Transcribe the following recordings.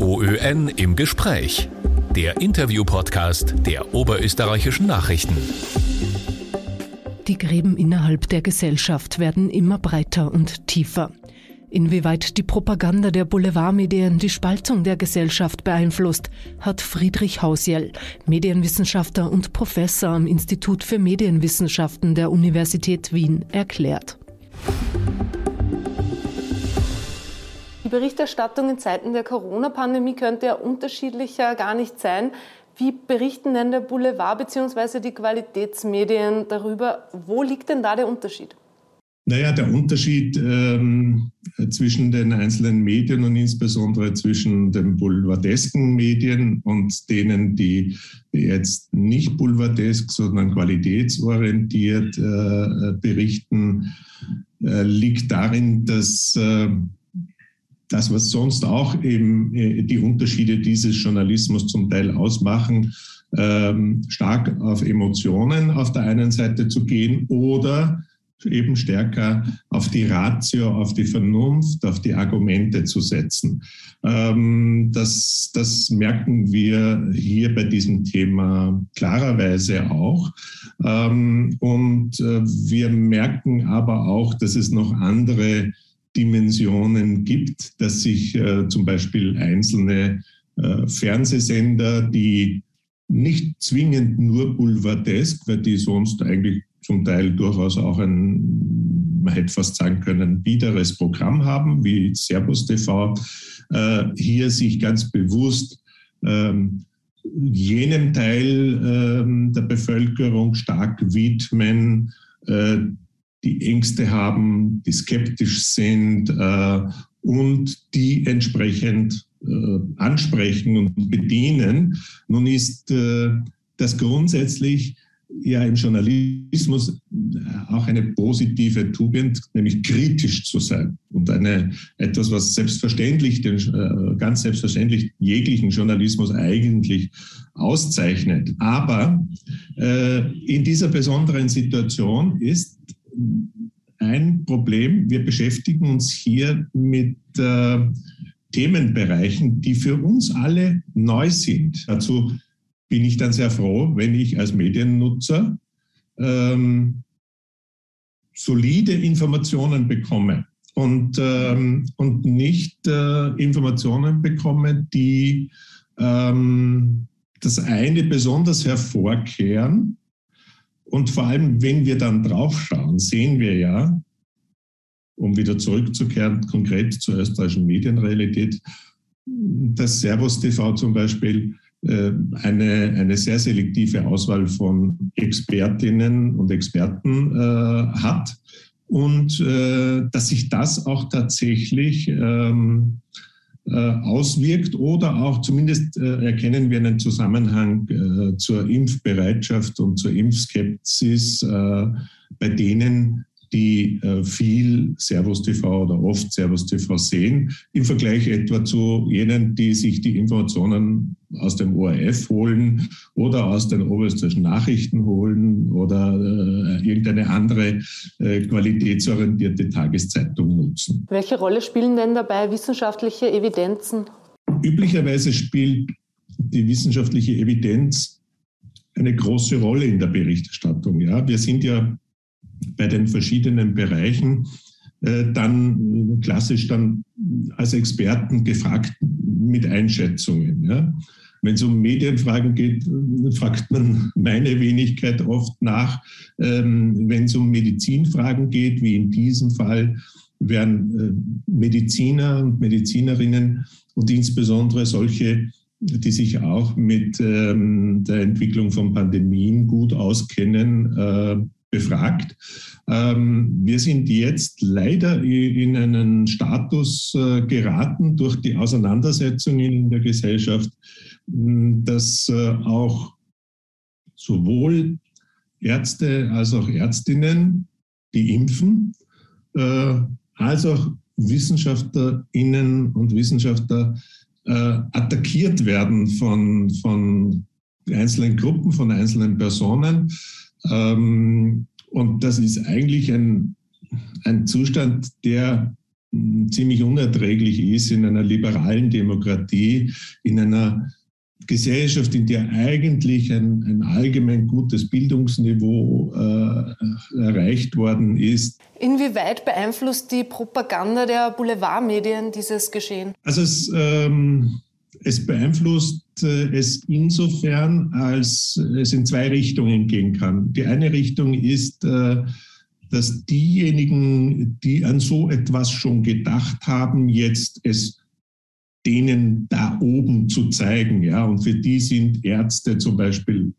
OÖN im Gespräch. Der Interview-Podcast der Oberösterreichischen Nachrichten. Die Gräben innerhalb der Gesellschaft werden immer breiter und tiefer. Inwieweit die Propaganda der Boulevardmedien die Spaltung der Gesellschaft beeinflusst, hat Friedrich Hausjell, Medienwissenschaftler und Professor am Institut für Medienwissenschaften der Universität Wien, erklärt. Berichterstattung in Zeiten der Corona-Pandemie könnte ja unterschiedlicher gar nicht sein. Wie berichten denn der Boulevard bzw. die Qualitätsmedien darüber? Wo liegt denn da der Unterschied? Naja, der Unterschied ähm, zwischen den einzelnen Medien und insbesondere zwischen den boulevardesken Medien und denen, die jetzt nicht boulevardesk, sondern qualitätsorientiert äh, berichten, äh, liegt darin, dass äh, das, was sonst auch eben äh, die Unterschiede dieses Journalismus zum Teil ausmachen, ähm, stark auf Emotionen auf der einen Seite zu gehen oder eben stärker auf die Ratio, auf die Vernunft, auf die Argumente zu setzen. Ähm, das, das merken wir hier bei diesem Thema klarerweise auch. Ähm, und äh, wir merken aber auch, dass es noch andere Dimensionen gibt, dass sich äh, zum Beispiel einzelne äh, Fernsehsender, die nicht zwingend nur boulevardesk, weil die sonst eigentlich zum Teil durchaus auch ein, man hätte fast sagen können, biederes Programm haben, wie Servus TV, äh, hier sich ganz bewusst ähm, jenem Teil ähm, der Bevölkerung stark widmen, äh, die Ängste haben, die skeptisch sind äh, und die entsprechend äh, ansprechen und bedienen. Nun ist äh, das grundsätzlich ja im Journalismus auch eine positive Tugend, nämlich kritisch zu sein und eine etwas, was selbstverständlich, den, äh, ganz selbstverständlich jeglichen Journalismus eigentlich auszeichnet. Aber äh, in dieser besonderen Situation ist ein Problem. Wir beschäftigen uns hier mit äh, Themenbereichen, die für uns alle neu sind. Dazu bin ich dann sehr froh, wenn ich als Mediennutzer ähm, solide Informationen bekomme und, ähm, und nicht äh, Informationen bekomme, die ähm, das eine besonders hervorkehren und vor allem, wenn wir dann draufschauen, sehen wir ja, um wieder zurückzukehren, konkret zur österreichischen Medienrealität, dass Servus TV zum Beispiel äh, eine, eine sehr selektive Auswahl von Expertinnen und Experten äh, hat und äh, dass sich das auch tatsächlich ähm, äh, auswirkt oder auch zumindest äh, erkennen wir einen Zusammenhang äh, zur Impfbereitschaft und zur Impfskepsis bei denen, die äh, viel Servus TV oder oft Servus TV sehen, im Vergleich etwa zu jenen, die sich die Informationen aus dem ORF holen oder aus den oberösterreichischen Nachrichten holen oder äh, irgendeine andere äh, qualitätsorientierte Tageszeitung nutzen. Welche Rolle spielen denn dabei wissenschaftliche Evidenzen? Üblicherweise spielt die wissenschaftliche Evidenz eine große Rolle in der Berichterstattung. Ja, wir sind ja bei den verschiedenen Bereichen dann klassisch dann als Experten gefragt mit Einschätzungen. Ja. Wenn es um Medienfragen geht, fragt man meine Wenigkeit oft nach. Ähm, wenn es um Medizinfragen geht, wie in diesem Fall, werden äh, Mediziner und Medizinerinnen und insbesondere solche, die sich auch mit ähm, der Entwicklung von Pandemien gut auskennen, äh, befragt. Ähm, wir sind jetzt leider in einen Status äh, geraten durch die Auseinandersetzungen in der Gesellschaft, dass äh, auch sowohl Ärzte als auch Ärztinnen, die impfen, äh, als auch Wissenschaftlerinnen und Wissenschaftler attackiert werden von, von einzelnen Gruppen, von einzelnen Personen ähm, und das ist eigentlich ein, ein Zustand, der ziemlich unerträglich ist in einer liberalen Demokratie, in einer Gesellschaft, in der eigentlich ein, ein allgemein gutes Bildungsniveau äh, erreicht worden ist. Inwieweit beeinflusst die Propaganda der Boulevardmedien dieses Geschehen? Also es, ähm, es beeinflusst äh, es insofern, als es in zwei Richtungen gehen kann. Die eine Richtung ist, äh, dass diejenigen, die an so etwas schon gedacht haben, jetzt es denen da oben zu zeigen. Ja? Und für die sind Ärzte zum Beispiel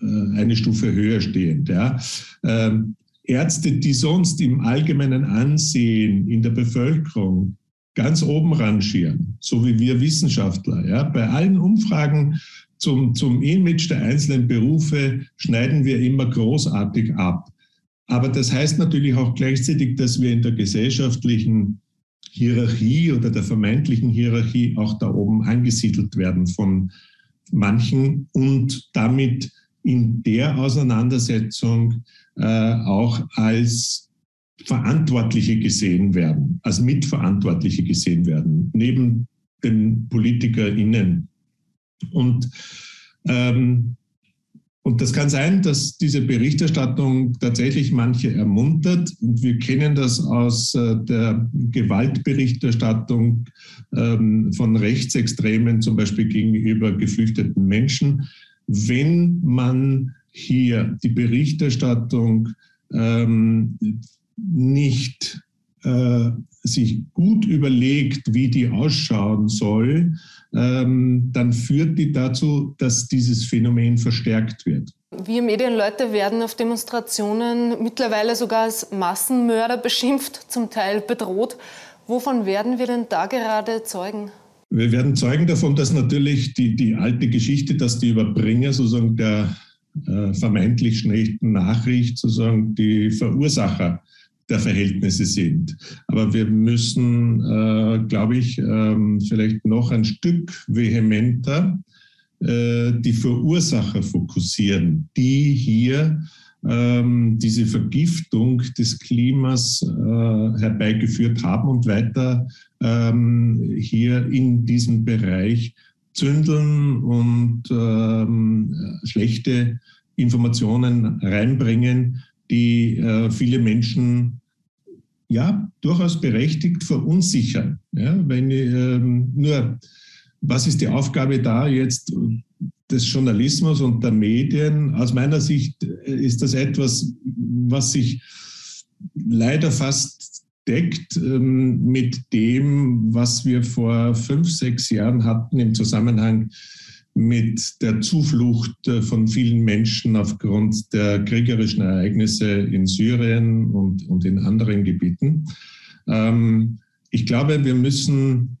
äh, eine Stufe höher stehend. Ja? Ähm, Ärzte, die sonst im allgemeinen Ansehen in der Bevölkerung ganz oben rangieren, so wie wir Wissenschaftler. Ja? Bei allen Umfragen zum, zum Image der einzelnen Berufe schneiden wir immer großartig ab. Aber das heißt natürlich auch gleichzeitig, dass wir in der gesellschaftlichen Hierarchie oder der vermeintlichen Hierarchie auch da oben angesiedelt werden von manchen und damit in der Auseinandersetzung äh, auch als Verantwortliche gesehen werden, als Mitverantwortliche gesehen werden, neben den PolitikerInnen. Und ähm, und das kann sein, dass diese Berichterstattung tatsächlich manche ermuntert. Und wir kennen das aus äh, der Gewaltberichterstattung ähm, von Rechtsextremen, zum Beispiel gegenüber geflüchteten Menschen. Wenn man hier die Berichterstattung ähm, nicht äh, sich gut überlegt, wie die ausschauen soll, ähm, dann führt die dazu, dass dieses Phänomen verstärkt wird. Wir Medienleute werden auf Demonstrationen mittlerweile sogar als Massenmörder beschimpft, zum Teil bedroht. Wovon werden wir denn da gerade Zeugen? Wir werden Zeugen davon, dass natürlich die, die alte Geschichte, dass die Überbringer sozusagen der äh, vermeintlich schlechten Nachricht sozusagen die Verursacher der Verhältnisse sind. Aber wir müssen, äh, glaube ich, ähm, vielleicht noch ein Stück vehementer äh, die Verursacher fokussieren, die hier ähm, diese Vergiftung des Klimas äh, herbeigeführt haben und weiter ähm, hier in diesem Bereich zündeln und ähm, schlechte Informationen reinbringen, die äh, viele Menschen ja durchaus berechtigt verunsichern. Ja, wenn ähm, nur was ist die Aufgabe da jetzt des Journalismus und der Medien? Aus meiner Sicht ist das etwas, was sich leider fast deckt ähm, mit dem, was wir vor fünf, sechs Jahren hatten im Zusammenhang mit der Zuflucht äh, von vielen Menschen aufgrund der kriegerischen Ereignisse in Syrien und, und in anderen Gebieten. Ähm, ich glaube, wir müssen,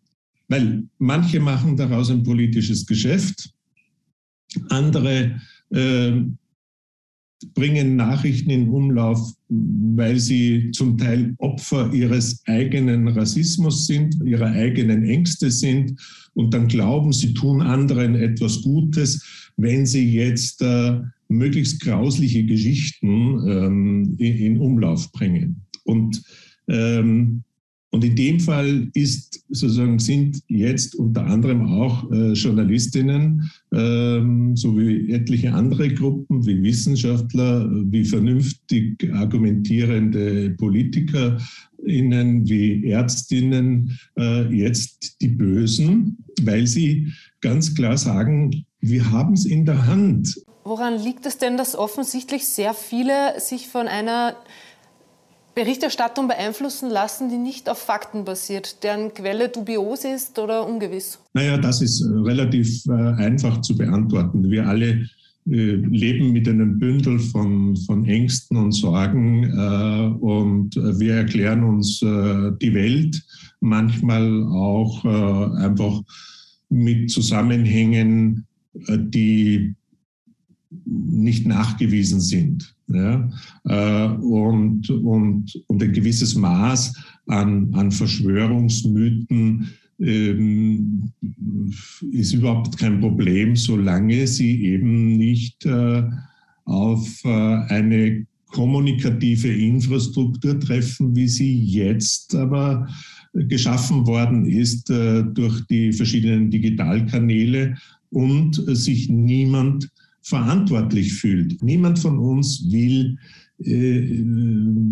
weil manche machen daraus ein politisches Geschäft, andere äh, bringen Nachrichten in Umlauf, weil sie zum Teil Opfer ihres eigenen Rassismus sind, ihrer eigenen Ängste sind und dann glauben, sie tun anderen etwas Gutes, wenn sie jetzt äh, möglichst grausliche Geschichten ähm, in, in, Umlauf bringen. Und ähm, und in dem Fall ist sozusagen sind jetzt unter anderem auch äh, Journalistinnen ähm, sowie etliche andere Gruppen wie Wissenschaftler, wie vernünftig argumentierende PolitikerInnen, wie Ärztinnen äh, jetzt die Bösen, weil sie ganz klar sagen, wir haben es in der Hand. Woran liegt es denn, dass offensichtlich sehr viele sich von einer Berichterstattung beeinflussen lassen, die nicht auf Fakten basiert, deren Quelle dubios ist oder ungewiss? Naja, das ist äh, relativ äh, einfach zu beantworten. Wir alle leben mit einem Bündel von, von Ängsten und Sorgen äh, und wir erklären uns äh, die Welt manchmal auch äh, einfach mit Zusammenhängen, die nicht nachgewiesen sind. Ja? Äh, und, und, und ein gewisses Maß an, an Verschwörungsmythen ähm, ist überhaupt kein Problem, solange sie eben nicht äh, auf äh, eine kommunikative Infrastruktur treffen, wie sie jetzt aber geschaffen worden ist äh, durch die verschiedenen Digitalkanäle und sich niemand verantwortlich fühlt. Niemand von uns will äh,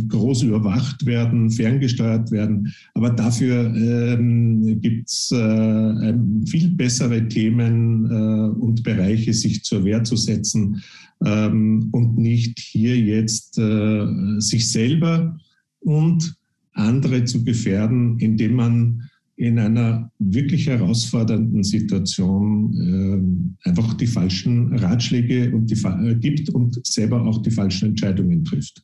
groß überwacht werden, ferngesteuert werden. Aber dafür ähm, gibt es äh, viel bessere Themen äh, und Bereiche, sich zur Wehr zu setzen ähm, und nicht hier jetzt äh, sich selber und andere zu gefährden, indem man in einer wirklich herausfordernden Situation äh, einfach die falschen Ratschläge und die, äh, gibt und selber auch die falschen Entscheidungen trifft.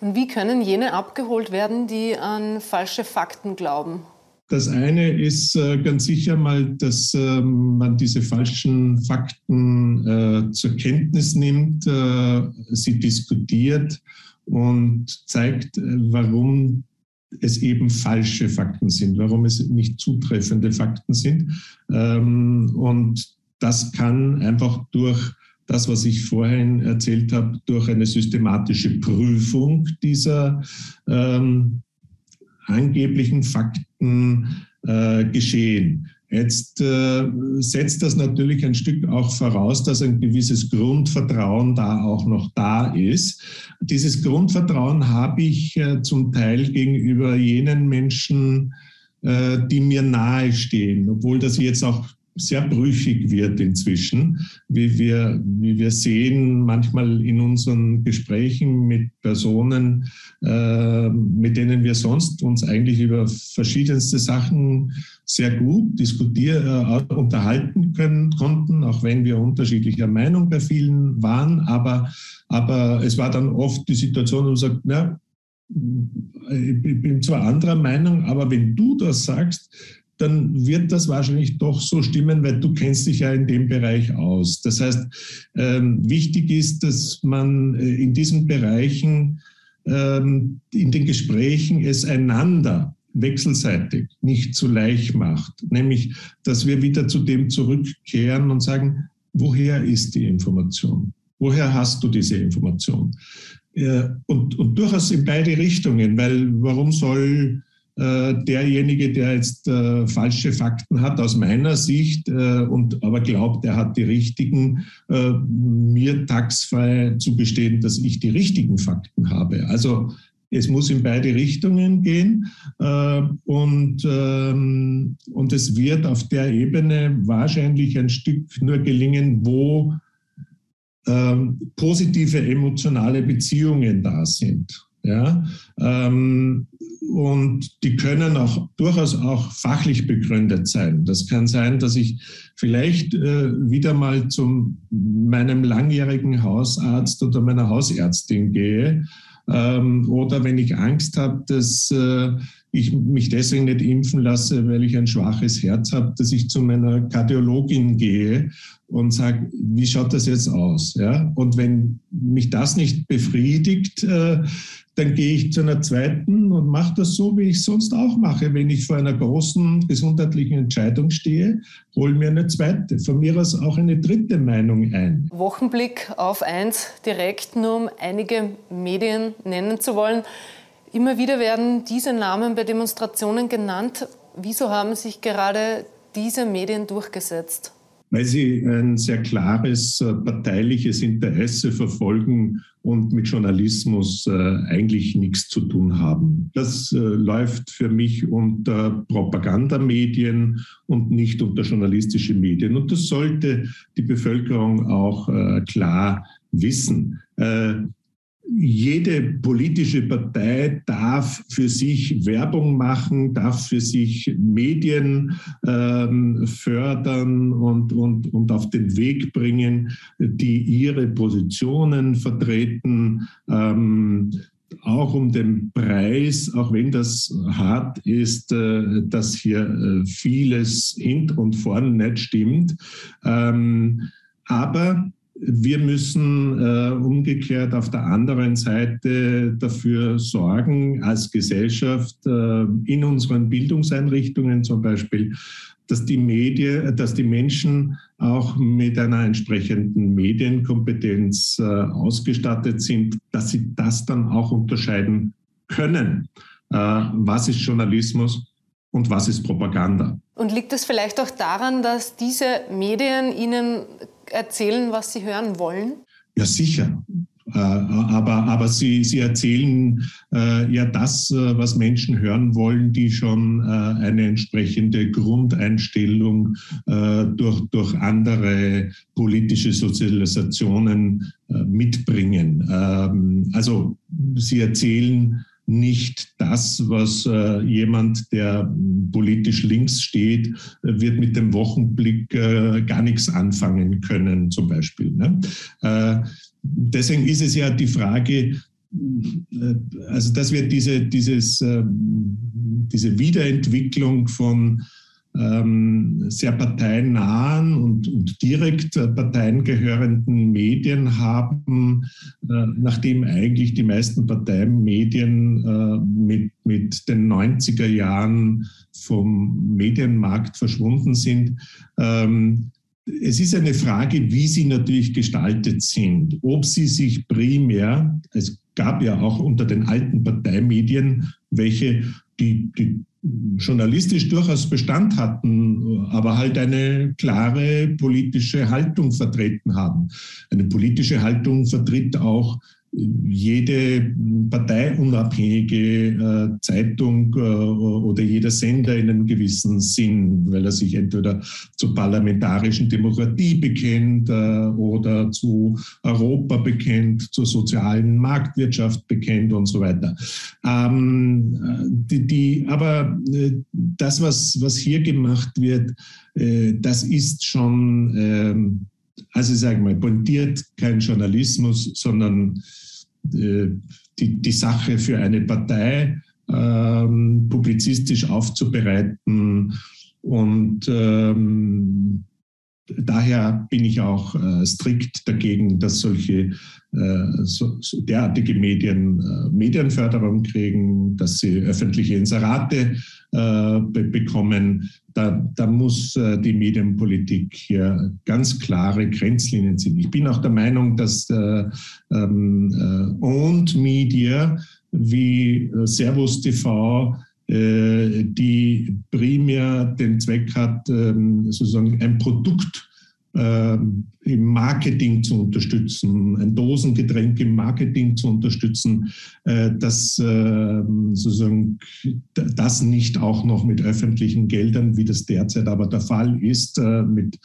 Und wie können jene abgeholt werden, die an falsche Fakten glauben? Das eine ist äh, ganz sicher mal, dass äh, man diese falschen Fakten äh, zur Kenntnis nimmt, äh, sie diskutiert und zeigt, warum es eben falsche Fakten sind, warum es nicht zutreffende Fakten sind. Ähm, und das kann einfach durch das, was ich vorhin erzählt habe, durch eine systematische Prüfung dieser ähm, angeblichen Fakten äh, geschehen. Jetzt äh, setzt das natürlich ein Stück auch voraus, dass ein gewisses Grundvertrauen da auch noch da ist. Dieses Grundvertrauen habe ich äh, zum Teil gegenüber jenen Menschen, äh, die mir nahestehen, obwohl das jetzt auch sehr brüchig wird inzwischen, wie wir, wie wir sehen manchmal in unseren Gesprächen mit Personen, äh, mit denen wir sonst uns eigentlich über verschiedenste Sachen sehr gut diskutieren, äh, unterhalten können, konnten, auch wenn wir unterschiedlicher Meinung bei vielen waren. Aber, aber es war dann oft die Situation, wo man sagt, na, ich bin zwar anderer Meinung, aber wenn du das sagst, dann wird das wahrscheinlich doch so stimmen, weil du kennst dich ja in dem Bereich aus. Das heißt, ähm, wichtig ist, dass man äh, in diesen Bereichen, ähm, in den Gesprächen es einander wechselseitig nicht zu leicht macht. Nämlich, dass wir wieder zu dem zurückkehren und sagen, woher ist die Information? Woher hast du diese Information? Äh, und, und durchaus in beide Richtungen, weil warum soll derjenige, der jetzt äh, falsche Fakten hat, aus meiner Sicht, äh, und aber glaubt, er hat die richtigen, äh, mir taxfrei zugestehen, dass ich die richtigen Fakten habe. Also es muss in beide Richtungen gehen äh, und, ähm, und es wird auf der Ebene wahrscheinlich ein Stück nur gelingen, wo ähm, positive emotionale Beziehungen da sind. Ja, ähm, und die können auch durchaus auch fachlich begründet sein. Das kann sein, dass ich vielleicht äh, wieder mal zu meinem langjährigen Hausarzt oder meiner Hausärztin gehe. Ähm, oder wenn ich Angst habe, dass äh, ich mich deswegen nicht impfen lasse, weil ich ein schwaches Herz habe, dass ich zu meiner Kardiologin gehe und sage, wie schaut das jetzt aus? Ja? Und wenn mich das nicht befriedigt, äh, dann gehe ich zu einer zweiten und mache das so, wie ich sonst auch mache. Wenn ich vor einer großen gesundheitlichen Entscheidung stehe, hole mir eine zweite, von mir aus auch eine dritte Meinung ein. Wochenblick auf eins, direkt nur um einige Medien nennen zu wollen. Immer wieder werden diese Namen bei Demonstrationen genannt. Wieso haben sich gerade diese Medien durchgesetzt? weil sie ein sehr klares äh, parteiliches Interesse verfolgen und mit Journalismus äh, eigentlich nichts zu tun haben. Das äh, läuft für mich unter Propagandamedien und nicht unter journalistische Medien. Und das sollte die Bevölkerung auch klar wissen jede politische Partei darf für sich Werbung machen, darf für sich Medien ähm, fördern und, und, und auf den Weg bringen, die ihre Positionen vertreten. Ähm, auch um den Preis, auch wenn das hart ist, äh, dass hier äh, vieles hint und vorn nicht stimmt. Ähm, aber wir müssen äh, umgekehrt auf der anderen Seite dafür sorgen, als Gesellschaft äh, in unseren Bildungseinrichtungen zum Beispiel, dass die Medien, dass die Menschen auch mit einer entsprechenden Medienkompetenz äh, ausgestattet sind, dass sie das dann auch unterscheiden können. Äh, was ist Journalismus und was ist Propaganda. Und liegt es vielleicht auch daran, dass diese Medien Ihnen erzählen, was sie hören wollen? Ja, sicher. Äh, aber, aber sie, sie erzählen äh, ja das, äh, was Menschen hören wollen, die schon äh, eine entsprechende Grundeinstellung äh, durch, durch andere politische Sozialisationen äh, mitbringen. Ähm, also sie erzählen nicht das, was äh, jemand, der politisch links steht, äh, wird mit dem Wochenblick äh, gar nichts anfangen können, zum Beispiel. Ne? Äh, deswegen ist es ja die Frage, äh, also dass wir diese, dieses, ähm, diese Wiederentwicklung von sehr parteiennahen und, und direkt äh, Parteien gehörenden Medien haben, äh, nachdem eigentlich die meisten Parteienmedien äh, mit, mit den 90er Jahren vom Medienmarkt verschwunden sind. Ähm, es ist eine Frage, wie sie natürlich gestaltet sind. Ob sie sich primär, es gab ja auch unter den alten Parteimedien welche, die, die journalistisch durchaus Bestand hatten, aber halt eine klare politische Haltung vertreten haben. Eine politische Haltung vertritt auch jede parteiunabhängige äh, Zeitung äh, oder jeder Sender in einem gewissen Sinn, weil er sich entweder zur parlamentarischen Demokratie bekennt äh, oder zu Europa bekennt, zur sozialen Marktwirtschaft bekennt und so weiter. Ähm, aber das, was, hier gemacht wird, das ist schon ähm, also ich sage mal, pointiert kein Journalismus, sondern äh, die, die Sache für eine Partei ähm, publizistisch aufzubereiten. Und ähm, daher bin ich auch äh, strikt dagegen, dass solche äh, so, so derartige Medien äh, Medienförderung kriegen, dass sie öffentliche Inserate äh, be bekommen. Da, da muss äh, die Medienpolitik hier ganz klare Grenzlinien ziehen. Ich bin auch der Meinung, dass äh, ähm, Owned Media wie Servus TV die primär den Zweck hat, ähm, sozusagen ein Produkt ähm, im Marketing zu unterstützen, ein Dosengetränk im Marketing zu unterstützen, äh, dass äh, sozusagen das nicht auch noch mit öffentlichen Geldern, wie das derzeit aber der Fall ist, äh, mit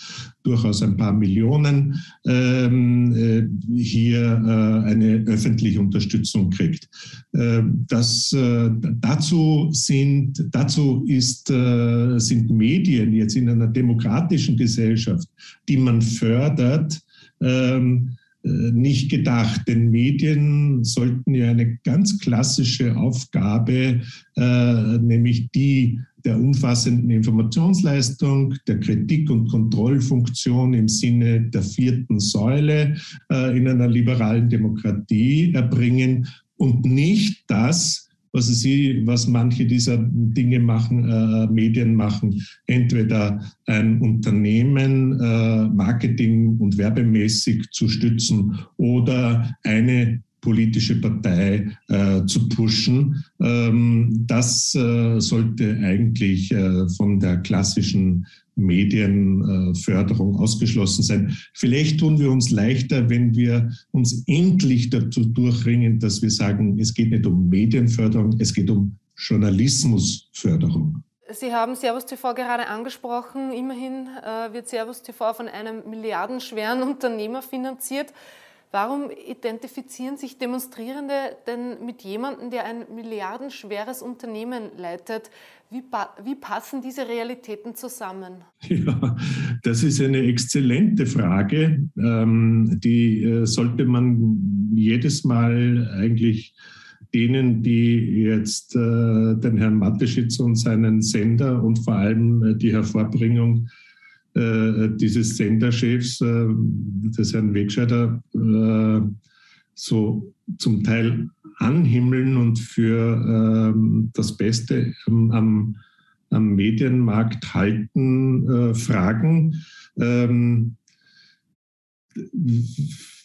durchaus ein paar Millionen ähm, äh, hier äh, eine öffentliche Unterstützung kriegt. Äh, das, dazu sind, dazu ist, sind Medien jetzt in einer demokratischen Gesellschaft, die man fördert, ähm, äh, nicht gedacht. Denn Medien sollten ja eine ganz klassische Aufgabe, äh, nämlich die der umfassenden Informationsleistung, der Kritik- und Kontrollfunktion im Sinne der vierten Säule äh, in einer liberalen Demokratie erbringen und nicht das, was sie, was manche dieser Dinge machen, äh, Medien machen, entweder ein Unternehmen äh, marketing- und werbemäßig zu stützen oder eine politische Partei äh, zu pushen. Ähm, das äh, sollte eigentlich äh, von der klassischen Medienförderung ausgeschlossen sein. Vielleicht tun wir uns leichter, wenn wir uns endlich dazu durchringen, dass wir sagen, es geht nicht um Medienförderung, es geht um Journalismusförderung. Sie haben Servus TV gerade angesprochen. Immerhin äh, wird Servus TV von einem milliardenschweren Unternehmer finanziert. Warum identifizieren sich Demonstrierende denn mit jemandem, der ein milliardenschweres Unternehmen leitet? Wie, wie, passen diese Realitäten zusammen? Ja, das ist eine exzellente Frage. Ähm, die äh, sollte man jedes Mal eigentlich denen, die jetzt äh, den Herrn Mateschitz und seinen Sender und vor allem äh, die Hervorbringung dieses Senderchefs, äh, des Herrn Wegscheider, äh, so zum Teil anhimmeln und für ähm, das Beste am, am Medienmarkt halten, äh, fragen. Ähm,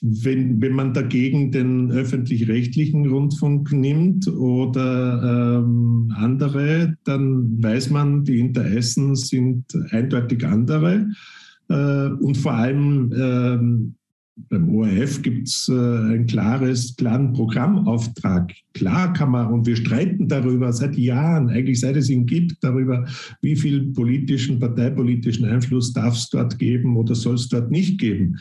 wenn, wenn man dagegen den öffentlich-rechtlichen Rundfunk nimmt oder ähm, andere, dann weiß man, die Interessen sind eindeutig andere. Äh, und vor allem ähm, beim ORF gibt es äh, einen klares, klaren Programmauftrag. Klar kann man, und wir streiten darüber seit Jahren, eigentlich seit es ihn gibt, darüber, wie viel politischen, parteipolitischen Einfluss darf es dort geben oder soll es dort nicht geben.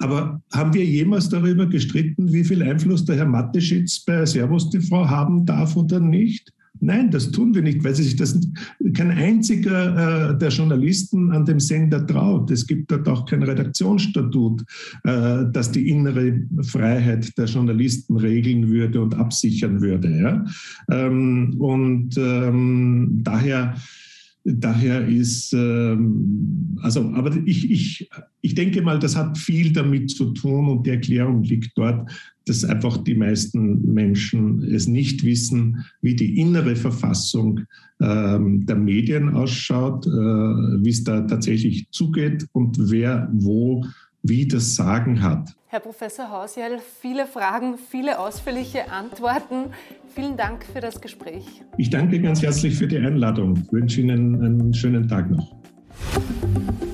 Aber haben wir jemals darüber gestritten, wie viel Einfluss der Herr Matteschitz bei Servus TV haben darf oder nicht? Nein, das tun wir nicht, weil sich das kein einziger äh, der Journalisten an dem Sender traut. Es gibt dort auch kein Redaktionsstatut, äh, das die innere Freiheit der Journalisten regeln würde und absichern würde. Ja? Ähm, und ähm, daher Daher ist, ähm, also, aber ich, ich, ich denke mal, das hat viel damit zu tun und die Erklärung liegt dort, dass einfach die meisten Menschen es nicht wissen, wie die innere Verfassung ähm, der Medien ausschaut, äh, wie es da tatsächlich zugeht und wer wo wie das Sagen hat. Herr Professor Hausjell, viele Fragen, viele ausführliche Antworten. Vielen Dank für das Gespräch. Ich danke ganz herzlich für die Einladung. Ich wünsche Ihnen einen schönen Tag noch.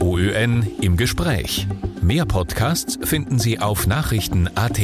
OÖN im Gespräch. Mehr Podcasts finden Sie auf Nachrichten.at.